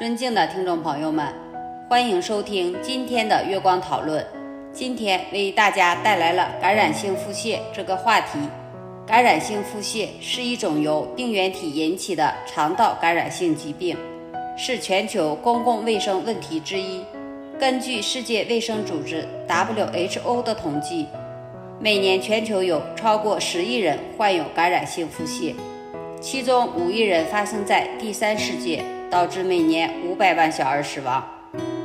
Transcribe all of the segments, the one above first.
尊敬的听众朋友们，欢迎收听今天的月光讨论。今天为大家带来了感染性腹泻这个话题。感染性腹泻是一种由病原体引起的肠道感染性疾病，是全球公共卫生问题之一。根据世界卫生组织 （WHO） 的统计，每年全球有超过十亿人患有感染性腹泻，其中五亿人发生在第三世界。导致每年五百万小儿死亡。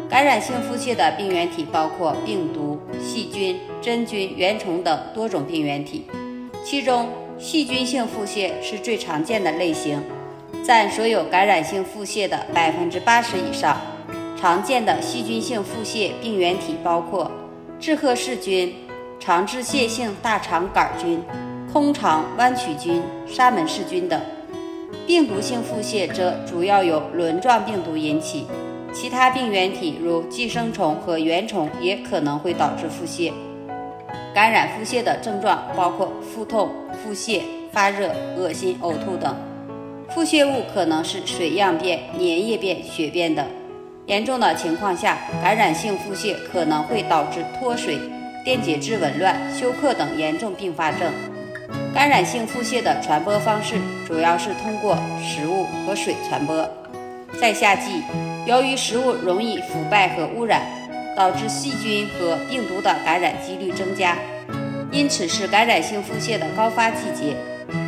感染性腹泻的病原体包括病毒、细菌、真菌、原虫等多种病原体，其中细菌性腹泻是最常见的类型，占所有感染性腹泻的百分之八十以上。常见的细菌性腹泻病原体包括志贺氏菌、肠致泻性大肠杆菌、空肠弯曲菌、沙门氏菌等。病毒性腹泻则主要由轮状病毒引起，其他病原体如寄生虫和原虫也可能会导致腹泻。感染腹泻的症状包括腹痛、腹泻、发热、恶心、呕吐等。腹泻物可能是水样便、粘液便、血便等。严重的情况下，感染性腹泻可能会导致脱水、电解质紊乱、休克等严重并发症。感染性腹泻的传播方式主要是通过食物和水传播。在夏季，由于食物容易腐败和污染，导致细菌和病毒的感染几率增加，因此是感染性腹泻的高发季节。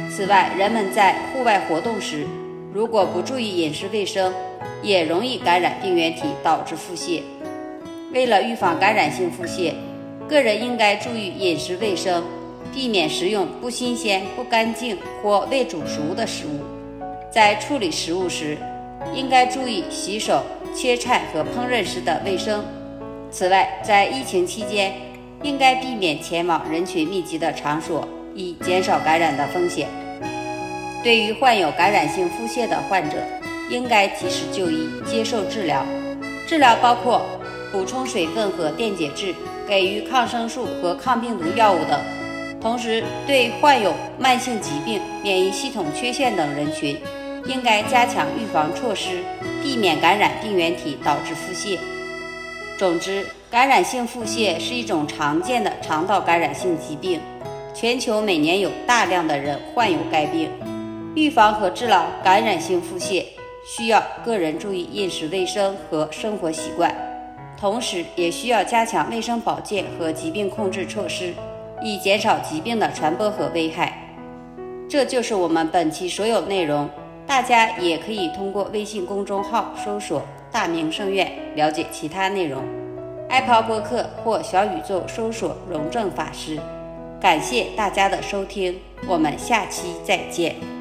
此外，人们在户外活动时，如果不注意饮食卫生，也容易感染病原体，导致腹泻。为了预防感染性腹泻，个人应该注意饮食卫生。避免食用不新鲜、不干净或未煮熟的食物。在处理食物时，应该注意洗手、切菜和烹饪时的卫生。此外，在疫情期间，应该避免前往人群密集的场所，以减少感染的风险。对于患有感染性腹泻的患者，应该及时就医，接受治疗。治疗包括补充水分和电解质，给予抗生素和抗病毒药物等。同时，对患有慢性疾病、免疫系统缺陷等人群，应该加强预防措施，避免感染病原体导致腹泻。总之，感染性腹泻是一种常见的肠道感染性疾病，全球每年有大量的人患有该病。预防和治疗感染性腹泻，需要个人注意饮食卫生和生活习惯，同时也需要加强卫生保健和疾病控制措施。以减少疾病的传播和危害。这就是我们本期所有内容。大家也可以通过微信公众号搜索“大明圣院”了解其他内容。Apple 播客或小宇宙搜索“荣正法师”。感谢大家的收听，我们下期再见。